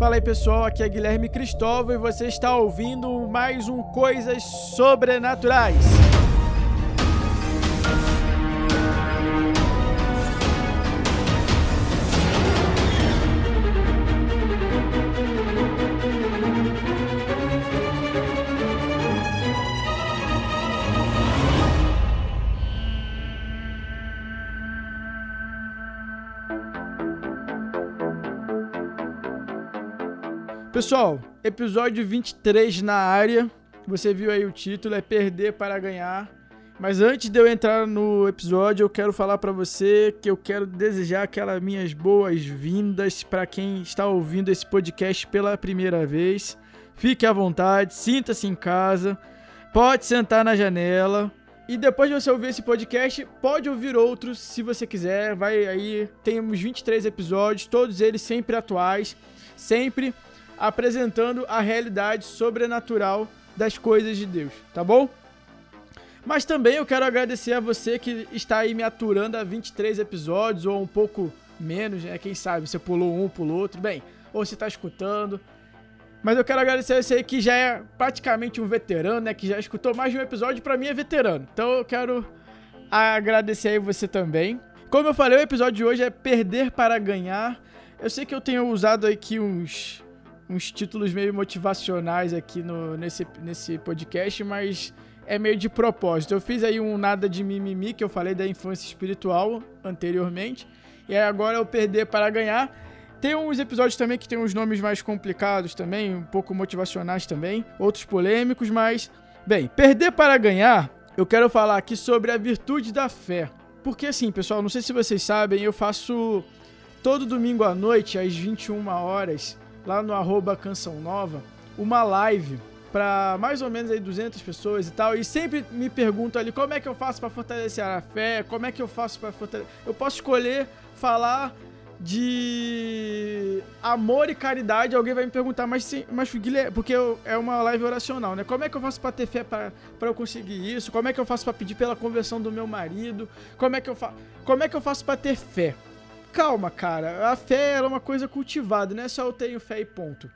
Fala aí pessoal, aqui é Guilherme Cristóvão e você está ouvindo mais um Coisas Sobrenaturais. Pessoal, episódio 23 na área. Você viu aí o título, é Perder para Ganhar. Mas antes de eu entrar no episódio, eu quero falar para você que eu quero desejar aquelas minhas boas-vindas para quem está ouvindo esse podcast pela primeira vez. Fique à vontade, sinta-se em casa, pode sentar na janela. E depois de você ouvir esse podcast, pode ouvir outros se você quiser. Vai aí, temos 23 episódios, todos eles sempre atuais, sempre apresentando a realidade sobrenatural das coisas de Deus, tá bom? Mas também eu quero agradecer a você que está aí me aturando há 23 episódios ou um pouco menos, né? Quem sabe você pulou um, pulou outro, bem, ou você está escutando. Mas eu quero agradecer a você que já é praticamente um veterano, né? Que já escutou mais de um episódio, para mim é veterano. Então eu quero agradecer aí você também. Como eu falei, o episódio de hoje é perder para ganhar. Eu sei que eu tenho usado aqui uns uns títulos meio motivacionais aqui no, nesse, nesse podcast, mas é meio de propósito. Eu fiz aí um nada de mimimi, que eu falei da infância espiritual anteriormente, e agora eu perder para ganhar. Tem uns episódios também que tem uns nomes mais complicados também, um pouco motivacionais também, outros polêmicos, mas bem, perder para ganhar, eu quero falar aqui sobre a virtude da fé. Porque assim, pessoal, não sei se vocês sabem, eu faço todo domingo à noite às 21 horas lá no arroba Canção Nova, uma live para mais ou menos aí 200 pessoas e tal, e sempre me pergunto ali como é que eu faço para fortalecer a fé, como é que eu faço para fortalecer... Eu posso escolher falar de amor e caridade, alguém vai me perguntar, mas sim, mas Guilherme, porque eu, é uma live oracional, né? Como é que eu faço para ter fé para eu conseguir isso? Como é que eu faço para pedir pela conversão do meu marido? Como é que eu faço? Como é que eu faço para ter fé? Calma, cara. A fé é uma coisa cultivada, não é só eu tenho fé e ponto.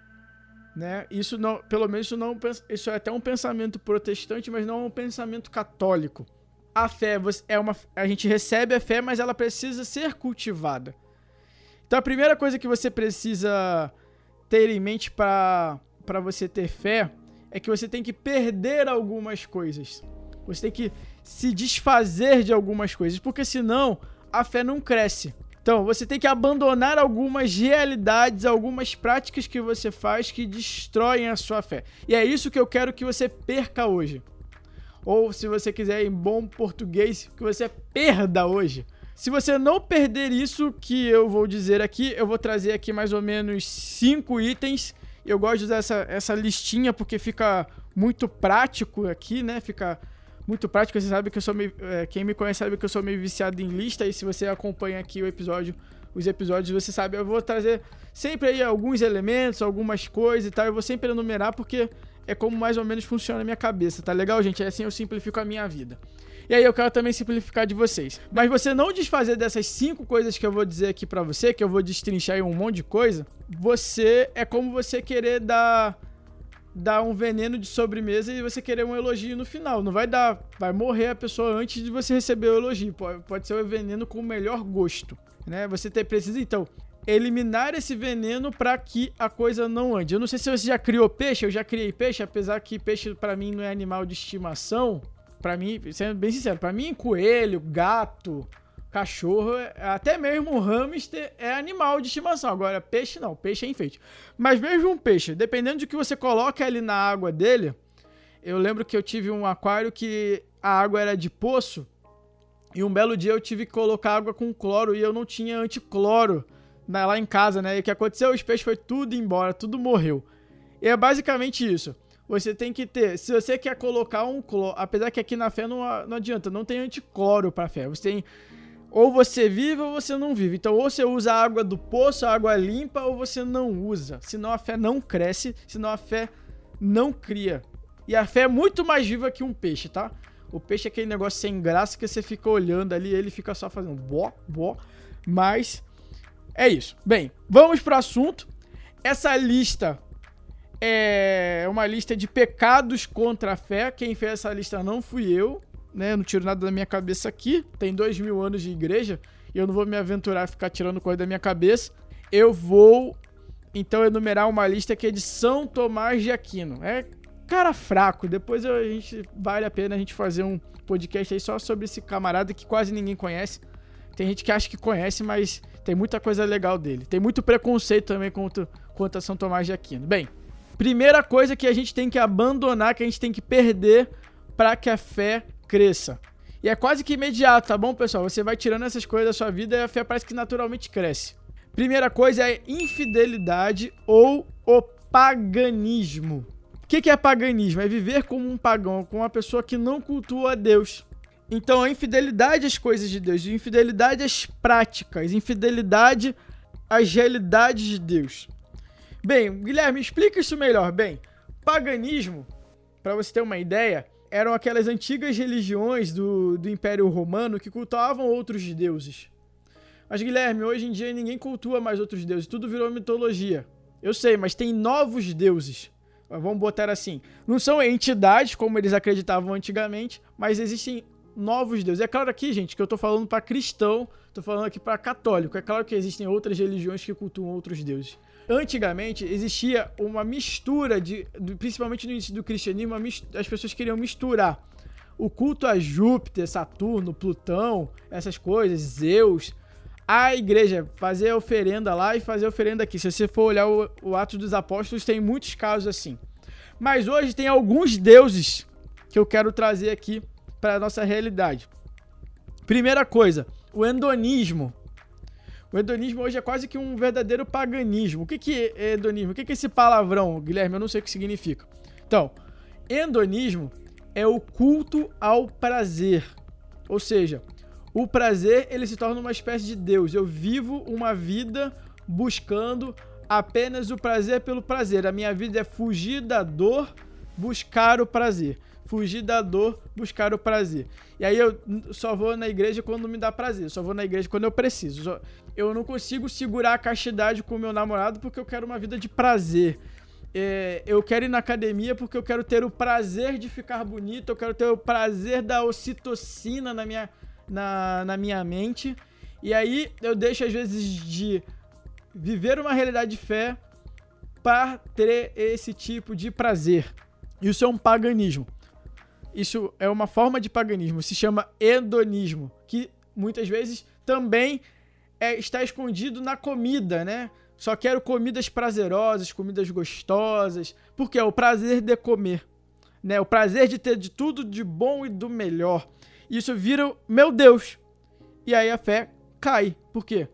Né? Isso não, pelo menos isso não, isso é até um pensamento protestante, mas não é um pensamento católico. A fé é uma, a gente recebe a fé, mas ela precisa ser cultivada. Então a primeira coisa que você precisa ter em mente para para você ter fé é que você tem que perder algumas coisas. Você tem que se desfazer de algumas coisas, porque senão a fé não cresce. Então, você tem que abandonar algumas realidades, algumas práticas que você faz que destroem a sua fé. E é isso que eu quero que você perca hoje. Ou, se você quiser em bom português, que você perda hoje. Se você não perder isso que eu vou dizer aqui, eu vou trazer aqui mais ou menos cinco itens. Eu gosto de usar essa, essa listinha porque fica muito prático aqui, né? Fica muito prático. Você sabe que eu sou meio. É, quem me conhece sabe que eu sou meio viciado em lista. E se você acompanha aqui o episódio, os episódios, você sabe, eu vou trazer sempre aí alguns elementos, algumas coisas e tal. Eu vou sempre enumerar porque é como mais ou menos funciona a minha cabeça, tá legal, gente? É assim eu simplifico a minha vida. E aí eu quero também simplificar de vocês. Mas você não desfazer dessas cinco coisas que eu vou dizer aqui para você, que eu vou destrinchar aí um monte de coisa, você é como você querer dar dar um veneno de sobremesa e você querer um elogio no final. Não vai dar, vai morrer a pessoa antes de você receber o elogio. Pode, pode ser um veneno com o melhor gosto, né? Você ter, precisa então eliminar esse veneno para que a coisa não ande. Eu não sei se você já criou peixe, eu já criei peixe, apesar que peixe para mim não é animal de estimação. Para mim, sendo bem sincero, para mim coelho, gato, Cachorro, até mesmo hamster é animal de estimação. Agora, peixe não, peixe é enfeite. Mas mesmo um peixe, dependendo do que você coloca ali na água dele, eu lembro que eu tive um aquário que a água era de poço e um belo dia eu tive que colocar água com cloro e eu não tinha anticloro lá em casa, né? E o que aconteceu? Os peixes foi tudo embora, tudo morreu. E é basicamente isso. Você tem que ter, se você quer colocar um cloro, apesar que aqui na fé não, não adianta, não tem anticloro para fé. Você tem ou você vive ou você não vive. Então, ou você usa a água do poço, a água limpa, ou você não usa. Senão a fé não cresce, senão a fé não cria. E a fé é muito mais viva que um peixe, tá? O peixe é aquele negócio sem graça que você fica olhando ali ele fica só fazendo bó, bó. Mas é isso. Bem, vamos pro assunto. Essa lista é uma lista de pecados contra a fé. Quem fez essa lista não fui eu, né? Não tiro nada da minha cabeça aqui. Tem dois mil anos de igreja e eu não vou me aventurar a ficar tirando coisa da minha cabeça. Eu vou então enumerar uma lista que é de São Tomás de Aquino. É cara fraco. Depois a gente vale a pena a gente fazer um podcast aí só sobre esse camarada que quase ninguém conhece. Tem gente que acha que conhece, mas tem muita coisa legal dele. Tem muito preconceito também contra, contra São Tomás de Aquino. Bem, primeira coisa que a gente tem que abandonar, que a gente tem que perder para que a fé cresça. E é quase que imediato, tá bom, pessoal? Você vai tirando essas coisas da sua vida e a fé parece que naturalmente cresce. Primeira coisa é infidelidade ou o paganismo. O que, é paganismo? É viver como um pagão, como uma pessoa que não cultua a Deus. Então, a infidelidade às coisas de Deus, infidelidade às práticas, infidelidade às realidades de Deus. Bem, Guilherme, explica isso melhor. Bem, paganismo, para você ter uma ideia, eram aquelas antigas religiões do, do Império Romano que cultuavam outros deuses. Mas, Guilherme, hoje em dia ninguém cultua mais outros deuses, tudo virou mitologia. Eu sei, mas tem novos deuses. Vamos botar assim. Não são entidades como eles acreditavam antigamente, mas existem novos deuses. É claro aqui, gente, que eu tô falando para cristão, tô falando aqui para católico. É claro que existem outras religiões que cultuam outros deuses. Antigamente existia uma mistura de, principalmente no início do cristianismo, as pessoas queriam misturar o culto a Júpiter, Saturno, Plutão, essas coisas, Zeus, a igreja fazer oferenda lá e fazer oferenda aqui. Se você for olhar o, o Atos dos Apóstolos, tem muitos casos assim. Mas hoje tem alguns deuses que eu quero trazer aqui para a nossa realidade. Primeira coisa, o endonismo. O hedonismo hoje é quase que um verdadeiro paganismo. O que, que é hedonismo? O que, que é esse palavrão, Guilherme? Eu não sei o que significa. Então, hedonismo é o culto ao prazer. Ou seja, o prazer ele se torna uma espécie de Deus. Eu vivo uma vida buscando apenas o prazer pelo prazer. A minha vida é fugir da dor, buscar o prazer fugir da dor, buscar o prazer. E aí eu só vou na igreja quando me dá prazer, só vou na igreja quando eu preciso. Eu não consigo segurar a castidade com o meu namorado porque eu quero uma vida de prazer. É, eu quero ir na academia porque eu quero ter o prazer de ficar bonito, eu quero ter o prazer da ocitocina na minha, na, na minha mente. E aí eu deixo às vezes de viver uma realidade de fé para ter esse tipo de prazer. Isso é um paganismo. Isso é uma forma de paganismo, se chama hedonismo, que muitas vezes também é, está escondido na comida, né? Só quero comidas prazerosas, comidas gostosas, porque é o prazer de comer, né? O prazer de ter de tudo de bom e do melhor. Isso vira, meu Deus. E aí a fé cai. Por quê?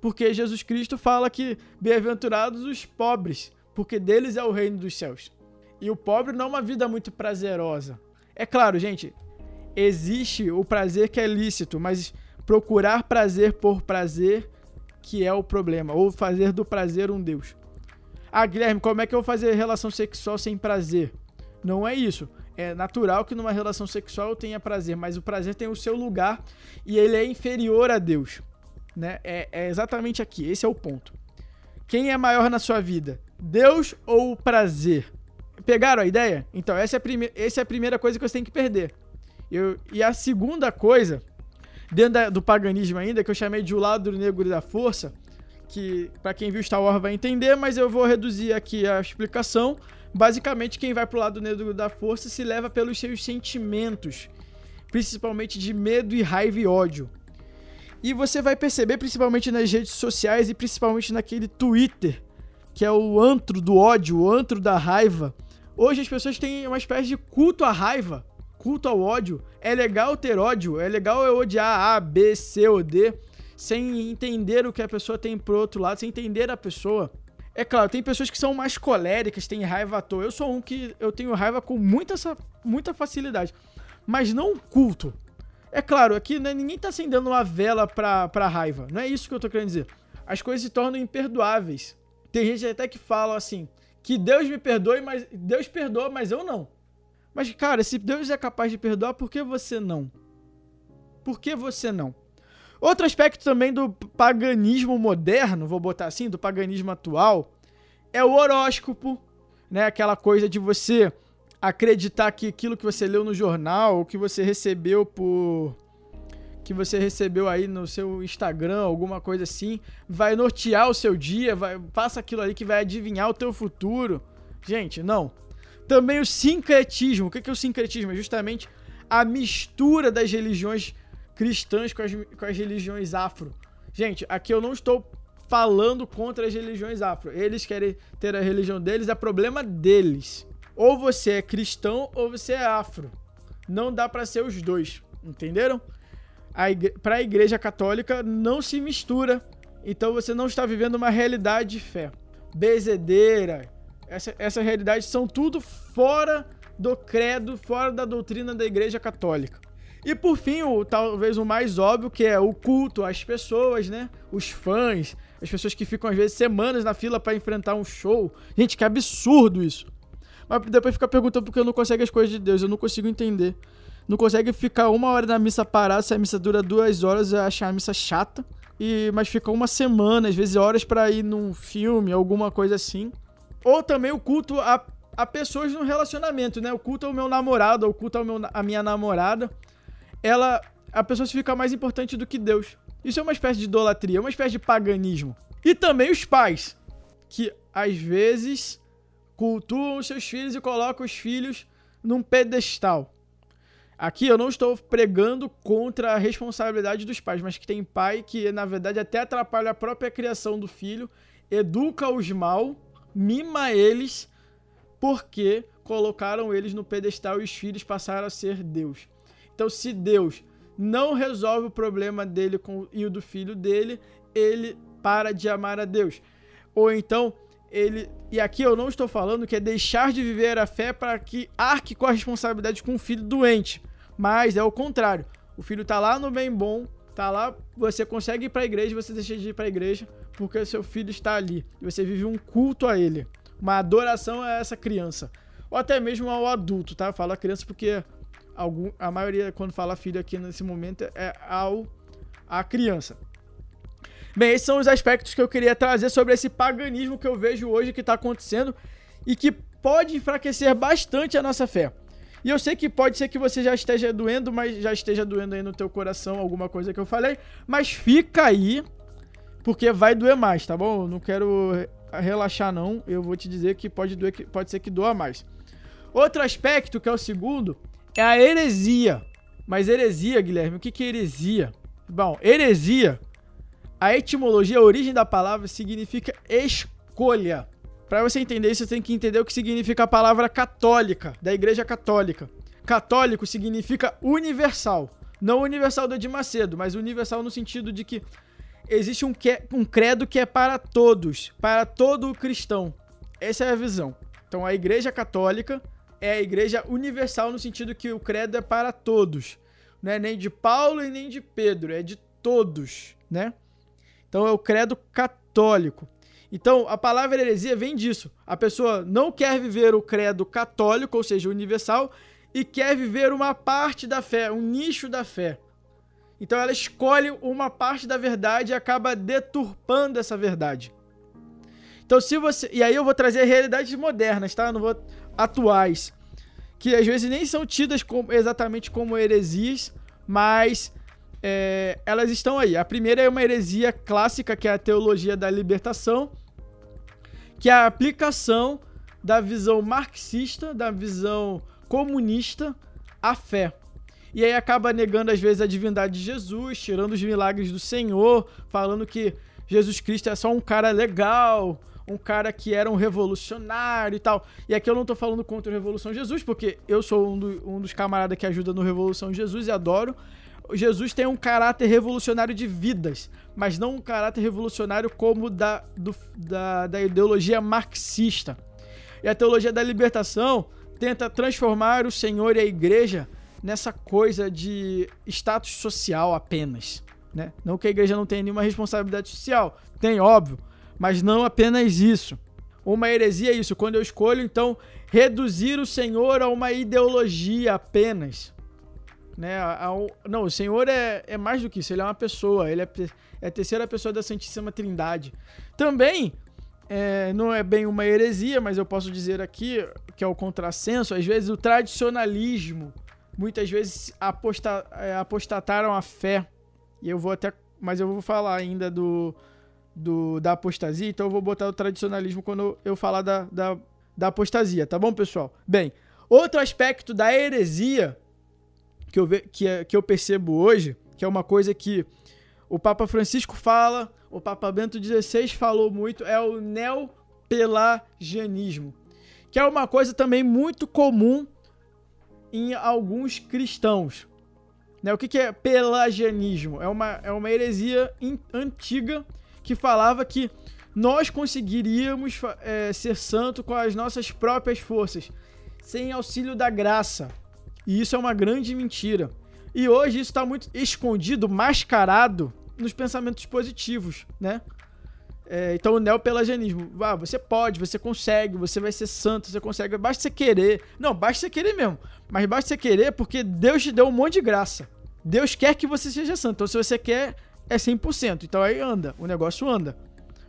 Porque Jesus Cristo fala que bem-aventurados os pobres, porque deles é o reino dos céus. E o pobre não é uma vida muito prazerosa. É claro, gente, existe o prazer que é lícito, mas procurar prazer por prazer que é o problema, ou fazer do prazer um Deus. Ah, Guilherme, como é que eu vou fazer relação sexual sem prazer? Não é isso. É natural que numa relação sexual eu tenha prazer, mas o prazer tem o seu lugar e ele é inferior a Deus. Né? É, é exatamente aqui, esse é o ponto. Quem é maior na sua vida? Deus ou o prazer? Pegaram a ideia? Então, essa é a, prime essa é a primeira coisa que você tem que perder. Eu, e a segunda coisa, dentro da, do paganismo ainda, que eu chamei de o lado negro da força, que para quem viu Star Wars vai entender, mas eu vou reduzir aqui a explicação. Basicamente, quem vai pro lado negro da força se leva pelos seus sentimentos, principalmente de medo e raiva e ódio. E você vai perceber, principalmente nas redes sociais e principalmente naquele Twitter, que é o antro do ódio, o antro da raiva, Hoje as pessoas têm uma espécie de culto à raiva, culto ao ódio. É legal ter ódio, é legal eu odiar A, B, C ou D, sem entender o que a pessoa tem pro outro lado, sem entender a pessoa. É claro, tem pessoas que são mais coléricas, têm raiva à toa. Eu sou um que eu tenho raiva com muita, muita facilidade. Mas não culto. É claro, aqui né, ninguém tá acendendo uma vela pra, pra raiva. Não é isso que eu tô querendo dizer. As coisas se tornam imperdoáveis. Tem gente até que fala assim: que Deus me perdoe, mas Deus perdoa, mas eu não. Mas, cara, se Deus é capaz de perdoar, por que você não? Por que você não? Outro aspecto também do paganismo moderno, vou botar assim, do paganismo atual, é o horóscopo, né? Aquela coisa de você acreditar que aquilo que você leu no jornal, ou que você recebeu por que você recebeu aí no seu Instagram, alguma coisa assim, vai nortear o seu dia, vai faça aquilo ali que vai adivinhar o teu futuro. Gente, não. Também o sincretismo. O que é o sincretismo? É justamente a mistura das religiões cristãs com as, com as religiões afro. Gente, aqui eu não estou falando contra as religiões afro. Eles querem ter a religião deles, é problema deles. Ou você é cristão ou você é afro. Não dá para ser os dois, entenderam? Para a igreja católica não se mistura. Então você não está vivendo uma realidade de fé. Bezedeira, essa, essa realidade são tudo fora do credo, fora da doutrina da igreja católica. E por fim, o, talvez o mais óbvio, que é o culto às pessoas, né? Os fãs, as pessoas que ficam às vezes semanas na fila para enfrentar um show. Gente, que absurdo isso. Mas depois fica perguntando porque eu não consigo as coisas de Deus, eu não consigo entender. Não consegue ficar uma hora na missa parada, se a missa dura duas horas, eu acho a missa chata. E, mas fica uma semana, às vezes horas para ir num filme, alguma coisa assim. Ou também o culto a, a pessoas no relacionamento, né? O culto ao meu namorado, o culto ao meu, a minha namorada. Ela. A pessoa se fica mais importante do que Deus. Isso é uma espécie de idolatria, uma espécie de paganismo. E também os pais, que às vezes cultuam os seus filhos e colocam os filhos num pedestal. Aqui eu não estou pregando contra a responsabilidade dos pais, mas que tem pai que, na verdade, até atrapalha a própria criação do filho, educa-os mal mima eles porque colocaram eles no pedestal e os filhos passaram a ser Deus. Então, se Deus não resolve o problema dele com, e o do filho dele, ele para de amar a Deus. Ou então, ele. E aqui eu não estou falando que é deixar de viver a fé para que arque com a responsabilidade com o filho doente. Mas é o contrário. O filho está lá no bem bom, tá lá, você consegue ir para a igreja, você deixa de ir para a igreja porque seu filho está ali e você vive um culto a ele, uma adoração a essa criança, ou até mesmo ao adulto, tá? Eu falo a criança porque algum, a maioria quando fala filho aqui nesse momento é ao a criança. Bem, esses são os aspectos que eu queria trazer sobre esse paganismo que eu vejo hoje que está acontecendo e que pode enfraquecer bastante a nossa fé. E eu sei que pode ser que você já esteja doendo, mas já esteja doendo aí no teu coração alguma coisa que eu falei, mas fica aí, porque vai doer mais, tá bom? Não quero relaxar não, eu vou te dizer que pode doer, pode ser que doa mais. Outro aspecto, que é o segundo, é a heresia. Mas heresia, Guilherme, o que é heresia? Bom, heresia, a etimologia, a origem da palavra significa escolha. Para você entender isso, você tem que entender o que significa a palavra católica, da Igreja Católica. Católico significa universal. Não universal do Edir Macedo, mas universal no sentido de que existe um, que, um credo que é para todos, para todo cristão. Essa é a visão. Então a Igreja Católica é a Igreja universal no sentido que o credo é para todos. Não é nem de Paulo e nem de Pedro, é de todos, né? Então é o credo católico. Então, a palavra heresia vem disso. A pessoa não quer viver o credo católico, ou seja, universal, e quer viver uma parte da fé, um nicho da fé. Então ela escolhe uma parte da verdade e acaba deturpando essa verdade. Então, se você. E aí eu vou trazer realidades modernas, tá? Eu não vou. atuais. Que às vezes nem são tidas como, exatamente como heresias, mas é, elas estão aí. A primeira é uma heresia clássica, que é a teologia da libertação que é a aplicação da visão marxista, da visão comunista à fé. E aí acaba negando às vezes a divindade de Jesus, tirando os milagres do Senhor, falando que Jesus Cristo é só um cara legal, um cara que era um revolucionário e tal. E aqui eu não tô falando contra a Revolução Jesus, porque eu sou um, do, um dos camaradas que ajuda no Revolução Jesus e adoro. Jesus tem um caráter revolucionário de vidas, mas não um caráter revolucionário como da, do, da, da ideologia marxista. E a teologia da libertação tenta transformar o Senhor e a igreja nessa coisa de status social apenas. Né? Não que a igreja não tenha nenhuma responsabilidade social, tem, óbvio, mas não apenas isso. Uma heresia é isso, quando eu escolho, então, reduzir o Senhor a uma ideologia apenas. Né? não, o Senhor é, é mais do que isso, ele é uma pessoa, ele é, é a terceira pessoa da Santíssima Trindade. Também é, não é bem uma heresia, mas eu posso dizer aqui que é o contrassenso. Às vezes o tradicionalismo, muitas vezes aposta, é, apostataram a fé. E eu vou até, mas eu vou falar ainda do, do da apostasia, então eu vou botar o tradicionalismo quando eu falar da, da, da apostasia, tá bom, pessoal? Bem, outro aspecto da heresia que eu, ve, que, é, que eu percebo hoje, que é uma coisa que o Papa Francisco fala, o Papa Bento XVI falou muito, é o neopelagianismo, que é uma coisa também muito comum em alguns cristãos. Né? O que, que é pelagianismo? É uma, é uma heresia in, antiga que falava que nós conseguiríamos é, ser santo com as nossas próprias forças, sem auxílio da graça. E isso é uma grande mentira. E hoje isso está muito escondido, mascarado nos pensamentos positivos, né? É, então o neopelagianismo, ah, você pode, você consegue, você vai ser santo, você consegue, basta você querer. Não, basta você querer mesmo. Mas basta você querer porque Deus te deu um monte de graça. Deus quer que você seja santo. Então se você quer, é 100%. Então aí anda, o negócio anda.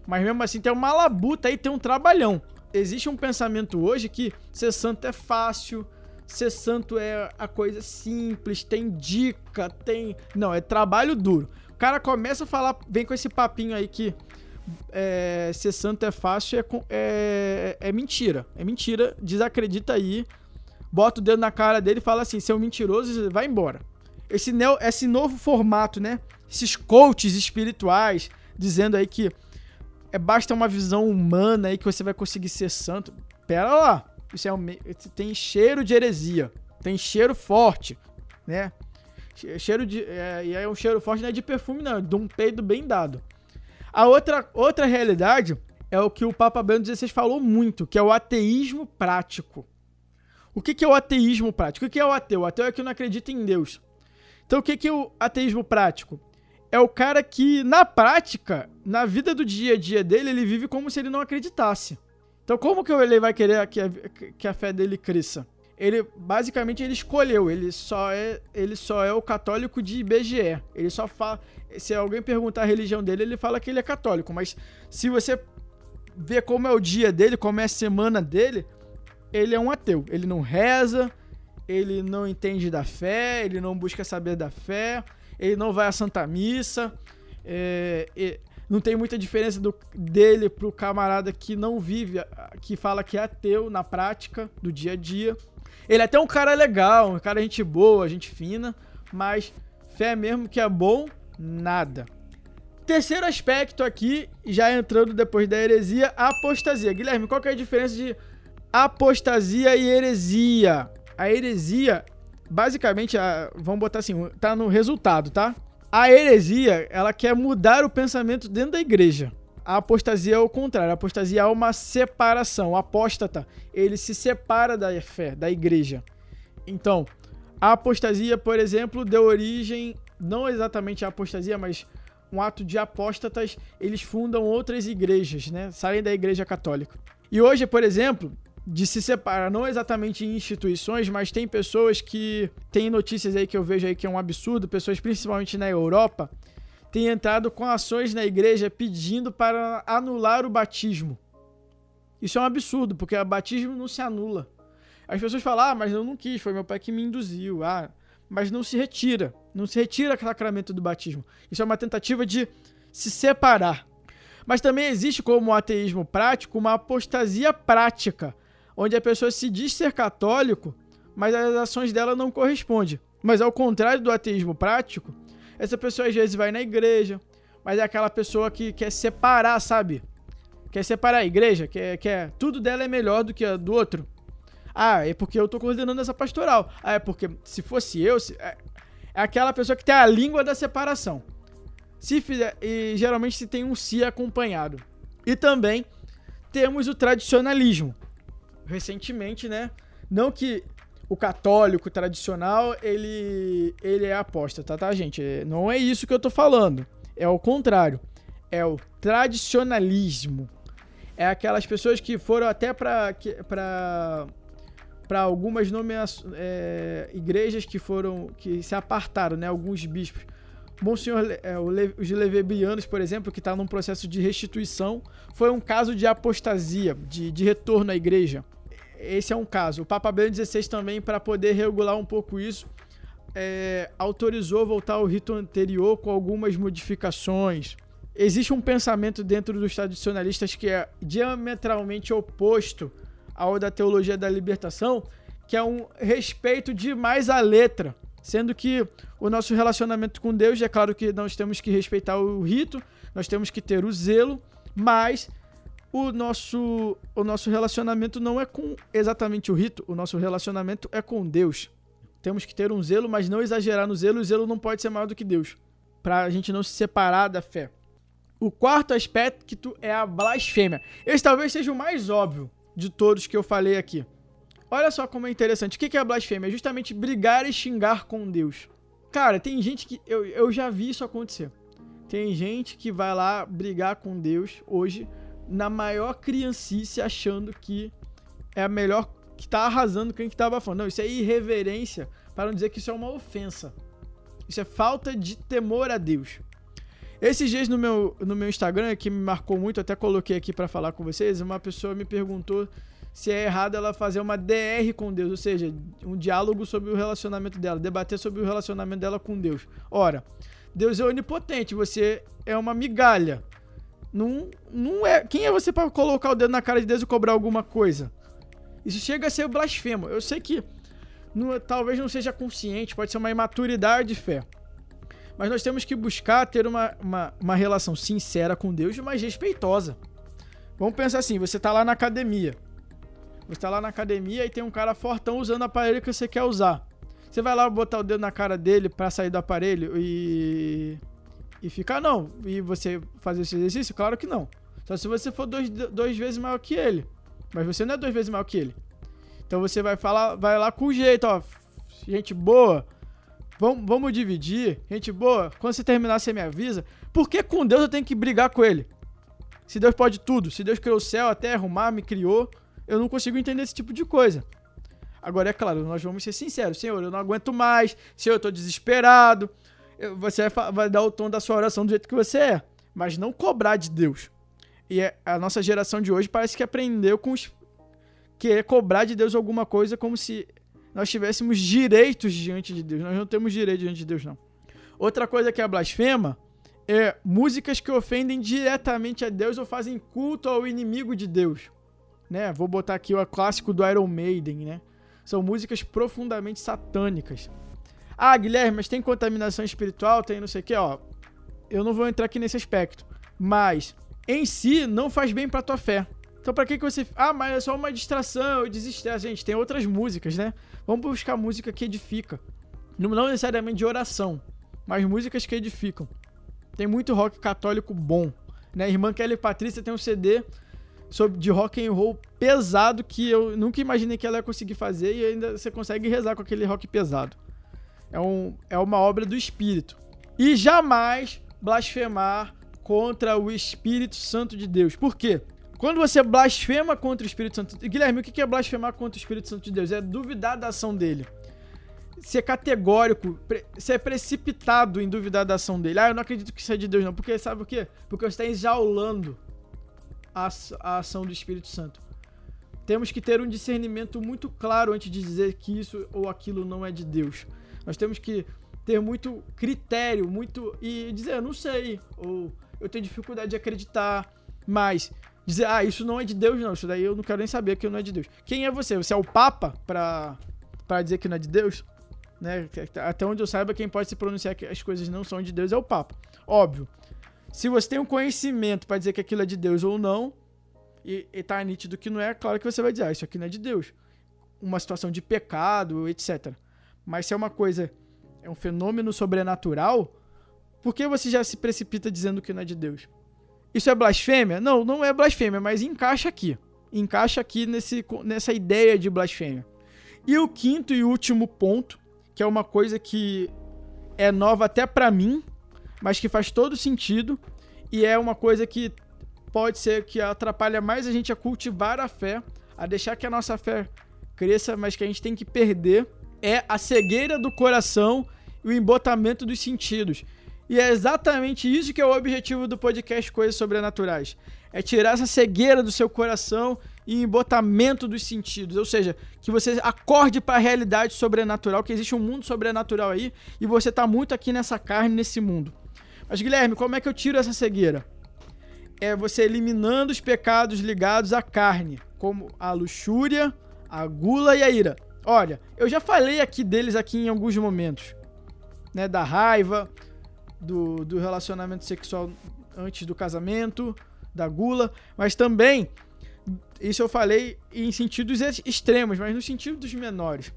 Mas mesmo assim tem uma labuta aí, tem um trabalhão. Existe um pensamento hoje que ser santo é fácil, ser santo é a coisa simples, tem dica, tem. Não, é trabalho duro. O cara começa a falar, vem com esse papinho aí que é, ser santo é fácil, é, é, é mentira. É mentira, desacredita aí, bota o dedo na cara dele e fala assim: seu mentiroso, vai embora. Esse, neo, esse novo formato, né? Esses coaches espirituais dizendo aí que é, basta uma visão humana aí que você vai conseguir ser santo. Pera lá, isso é um, tem cheiro de heresia, tem cheiro forte, né? Cheiro de. É, e é um cheiro forte, não é de perfume, não, é de um peido bem dado. A outra, outra realidade é o que o Papa Bento XVI falou muito, que é o ateísmo prático. O que, que é o ateísmo prático? O que é o ateu? O ateu é que não acredita em Deus. Então, o que, que é o ateísmo prático? É o cara que, na prática, na vida do dia a dia dele, ele vive como se ele não acreditasse. Então, como que ele vai querer que a, que a fé dele cresça? ele basicamente ele escolheu, ele só é ele só é o católico de IBGE. Ele só fala, se alguém perguntar a religião dele, ele fala que ele é católico, mas se você ver como é o dia dele, como é a semana dele, ele é um ateu. Ele não reza, ele não entende da fé, ele não busca saber da fé, ele não vai à Santa Missa, é, é, não tem muita diferença do, dele pro camarada que não vive, que fala que é ateu na prática do dia a dia. Ele é até um cara legal, um cara gente boa, gente fina, mas fé mesmo que é bom, nada. Terceiro aspecto aqui, já entrando depois da heresia, apostasia. Guilherme, qual que é a diferença de apostasia e heresia? A heresia, basicamente, a, vamos botar assim, tá no resultado, tá? A heresia, ela quer mudar o pensamento dentro da igreja. A apostasia é o contrário. A apostasia é uma separação. O apóstata, ele se separa da fé, da igreja. Então, a apostasia, por exemplo, deu origem, não exatamente a apostasia, mas um ato de apóstatas, eles fundam outras igrejas, né? Saem da igreja católica. E hoje, por exemplo, de se separar, não exatamente em instituições, mas tem pessoas que tem notícias aí que eu vejo aí que é um absurdo, pessoas principalmente na Europa, tem entrado com ações na igreja pedindo para anular o batismo. Isso é um absurdo, porque o batismo não se anula. As pessoas falam, ah, mas eu não quis, foi meu pai que me induziu. Ah, mas não se retira. Não se retira o sacramento do batismo. Isso é uma tentativa de se separar. Mas também existe, como o ateísmo prático, uma apostasia prática, onde a pessoa se diz ser católico, mas as ações dela não correspondem. Mas ao contrário do ateísmo prático, essa pessoa às vezes vai na igreja, mas é aquela pessoa que quer separar, sabe? Quer separar a igreja, quer, quer tudo dela é melhor do que a do outro. Ah, é porque eu tô coordenando essa pastoral. Ah, é porque se fosse eu, se, é, é aquela pessoa que tem a língua da separação. Se fizer, e geralmente se tem um si acompanhado. E também temos o tradicionalismo. Recentemente, né? Não que o católico tradicional, ele, ele é apóstata, tá, gente? Não é isso que eu tô falando. É o contrário. É o tradicionalismo. É aquelas pessoas que foram até para para algumas nomeações, é, igrejas que foram que se apartaram, né? Alguns bispos Monsenhor, é, os levebianos, por exemplo, que está num processo de restituição, foi um caso de apostasia, de, de retorno à igreja. Esse é um caso. O Papa Bento XVI também, para poder regular um pouco isso, é, autorizou voltar ao rito anterior com algumas modificações. Existe um pensamento dentro dos tradicionalistas que é diametralmente oposto ao da teologia da libertação, que é um respeito demais à letra. Sendo que o nosso relacionamento com Deus, é claro que nós temos que respeitar o rito, nós temos que ter o zelo, mas o nosso, o nosso relacionamento não é com exatamente o rito, o nosso relacionamento é com Deus. Temos que ter um zelo, mas não exagerar no zelo, o zelo não pode ser maior do que Deus, para a gente não se separar da fé. O quarto aspecto é a blasfêmia. Esse talvez seja o mais óbvio de todos que eu falei aqui. Olha só como é interessante. O que é a blasfêmia? É justamente brigar e xingar com Deus. Cara, tem gente que. Eu, eu já vi isso acontecer. Tem gente que vai lá brigar com Deus hoje na maior criancice, achando que é a melhor. que tá arrasando quem que tá abafando. Não, isso é irreverência, para não dizer que isso é uma ofensa. Isso é falta de temor a Deus. Esses dias no meu, no meu Instagram, que me marcou muito, até coloquei aqui para falar com vocês, uma pessoa me perguntou se é errado ela fazer uma DR com Deus, ou seja, um diálogo sobre o relacionamento dela, debater sobre o relacionamento dela com Deus. Ora, Deus é onipotente, você é uma migalha. Não, não é. Quem é você para colocar o dedo na cara de Deus e cobrar alguma coisa? Isso chega a ser blasfemo. Eu sei que não, talvez não seja consciente, pode ser uma imaturidade de fé. Mas nós temos que buscar ter uma, uma, uma relação sincera com Deus, mas respeitosa. Vamos pensar assim: você está lá na academia. Você está lá na academia e tem um cara fortão usando o aparelho que você quer usar. Você vai lá botar o dedo na cara dele para sair do aparelho e. e ficar, não. E você fazer esse exercício? Claro que não. Só se você for dois, dois vezes maior que ele. Mas você não é duas vezes maior que ele. Então você vai falar, vai lá com jeito, ó. Gente boa, Vamos, vamos dividir. Gente boa, quando você terminar, você me avisa. Por que com Deus eu tenho que brigar com ele? Se Deus pode tudo, se Deus criou o céu, a terra, o mar, me criou, eu não consigo entender esse tipo de coisa. Agora, é claro, nós vamos ser sinceros. Senhor, eu não aguento mais. Senhor, eu tô desesperado. Você vai dar o tom da sua oração do jeito que você é. Mas não cobrar de Deus. E é, a nossa geração de hoje parece que aprendeu com os... Querer cobrar de Deus alguma coisa como se nós tivéssemos direitos diante de Deus. Nós não temos direito diante de Deus, não. Outra coisa que é blasfema é músicas que ofendem diretamente a Deus ou fazem culto ao inimigo de Deus. Né? Vou botar aqui o clássico do Iron Maiden, né? São músicas profundamente satânicas. Ah, Guilherme, mas tem contaminação espiritual, tem não sei o que, ó. Eu não vou entrar aqui nesse aspecto. Mas, em si, não faz bem pra tua fé. Então, pra que, que você. Ah, mas é só uma distração, eu desestresse. Gente, tem outras músicas, né? Vamos buscar música que edifica. Não, não necessariamente de oração, mas músicas que edificam. Tem muito rock católico bom. Né? A irmã Kelly Patrícia tem um CD sobre, de rock and roll pesado que eu nunca imaginei que ela ia conseguir fazer e ainda você consegue rezar com aquele rock pesado. É, um, é uma obra do Espírito. E jamais blasfemar contra o Espírito Santo de Deus. Por quê? Quando você blasfema contra o Espírito Santo. Guilherme, o que é blasfemar contra o Espírito Santo de Deus? É duvidar da ação dele. Ser categórico, ser precipitado em duvidar da ação dele. Ah, eu não acredito que isso é de Deus, não. Porque sabe o quê? Porque você está exaulando a, a ação do Espírito Santo. Temos que ter um discernimento muito claro antes de dizer que isso ou aquilo não é de Deus. Nós temos que ter muito critério, muito. e dizer, eu não sei, ou eu tenho dificuldade de acreditar, mas dizer, ah, isso não é de Deus, não. Isso daí eu não quero nem saber que não é de Deus. Quem é você? Você é o Papa pra dizer que não é de Deus? Né? Até onde eu saiba, quem pode se pronunciar que as coisas não são de Deus é o Papa. Óbvio. Se você tem um conhecimento para dizer que aquilo é de Deus ou não, e, e tá nítido que não é, claro que você vai dizer, ah, isso aqui não é de Deus. Uma situação de pecado, etc. Mas se é uma coisa, é um fenômeno sobrenatural, por que você já se precipita dizendo que não é de Deus? Isso é blasfêmia? Não, não é blasfêmia, mas encaixa aqui. Encaixa aqui nesse, nessa ideia de blasfêmia. E o quinto e último ponto, que é uma coisa que é nova até para mim, mas que faz todo sentido e é uma coisa que pode ser que atrapalha mais a gente a cultivar a fé, a deixar que a nossa fé cresça, mas que a gente tem que perder, é a cegueira do coração e o embotamento dos sentidos. E é exatamente isso que é o objetivo do podcast Coisas Sobrenaturais. É tirar essa cegueira do seu coração e embotamento dos sentidos. Ou seja, que você acorde para a realidade sobrenatural, que existe um mundo sobrenatural aí e você está muito aqui nessa carne, nesse mundo. Mas Guilherme, como é que eu tiro essa cegueira? É você eliminando os pecados ligados à carne, como a luxúria, a gula e a ira. Olha, eu já falei aqui deles aqui em alguns momentos, né, da raiva, do, do relacionamento sexual antes do casamento, da gula, mas também, isso eu falei em sentidos extremos, mas no sentido dos menores.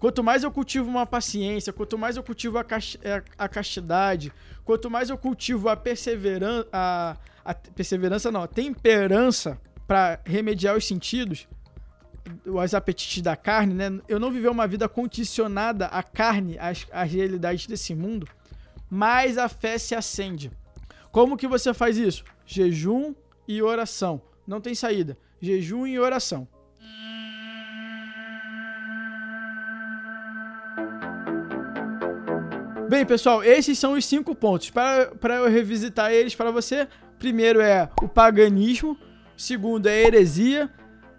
Quanto mais eu cultivo uma paciência, quanto mais eu cultivo a, é, a castidade, quanto mais eu cultivo a perseverança, a, a perseverança não, a temperança para remediar os sentidos, os apetites da carne, né? Eu não viver uma vida condicionada à carne, às, às realidades desse mundo mais a fé se acende. Como que você faz isso? Jejum e oração. Não tem saída. Jejum e oração. Bem, pessoal, esses são os cinco pontos. Para eu revisitar eles para você, primeiro é o paganismo, segundo é a heresia,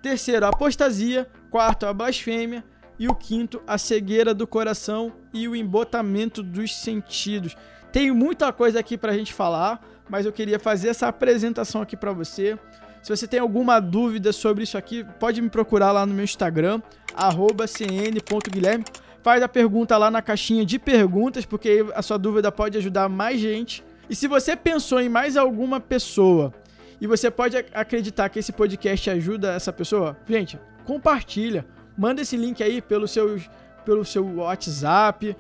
terceiro a apostasia, quarto a blasfêmia, e o quinto, a cegueira do coração e o embotamento dos sentidos. Tem muita coisa aqui para a gente falar, mas eu queria fazer essa apresentação aqui para você. Se você tem alguma dúvida sobre isso aqui, pode me procurar lá no meu Instagram, cn.guilherme. Faz a pergunta lá na caixinha de perguntas, porque a sua dúvida pode ajudar mais gente. E se você pensou em mais alguma pessoa e você pode acreditar que esse podcast ajuda essa pessoa, gente, compartilha Manda esse link aí pelo seu, pelo seu WhatsApp.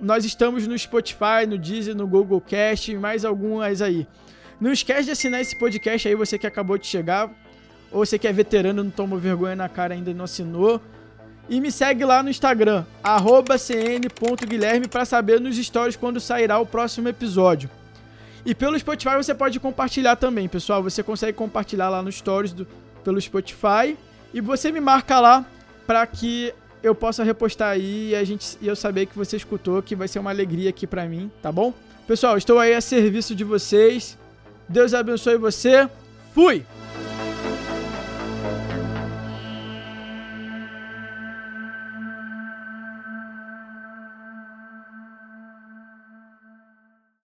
Nós estamos no Spotify, no Deezer, no Google Cast e mais algumas aí. Não esquece de assinar esse podcast aí, você que acabou de chegar. Ou você que é veterano não tomou vergonha na cara ainda e não assinou. E me segue lá no Instagram, cn.guilherme, para saber nos stories quando sairá o próximo episódio. E pelo Spotify você pode compartilhar também, pessoal. Você consegue compartilhar lá nos stories do, pelo Spotify. E você me marca lá para que eu possa repostar aí e a gente e eu saber que você escutou, que vai ser uma alegria aqui para mim, tá bom? Pessoal, estou aí a serviço de vocês. Deus abençoe você. Fui.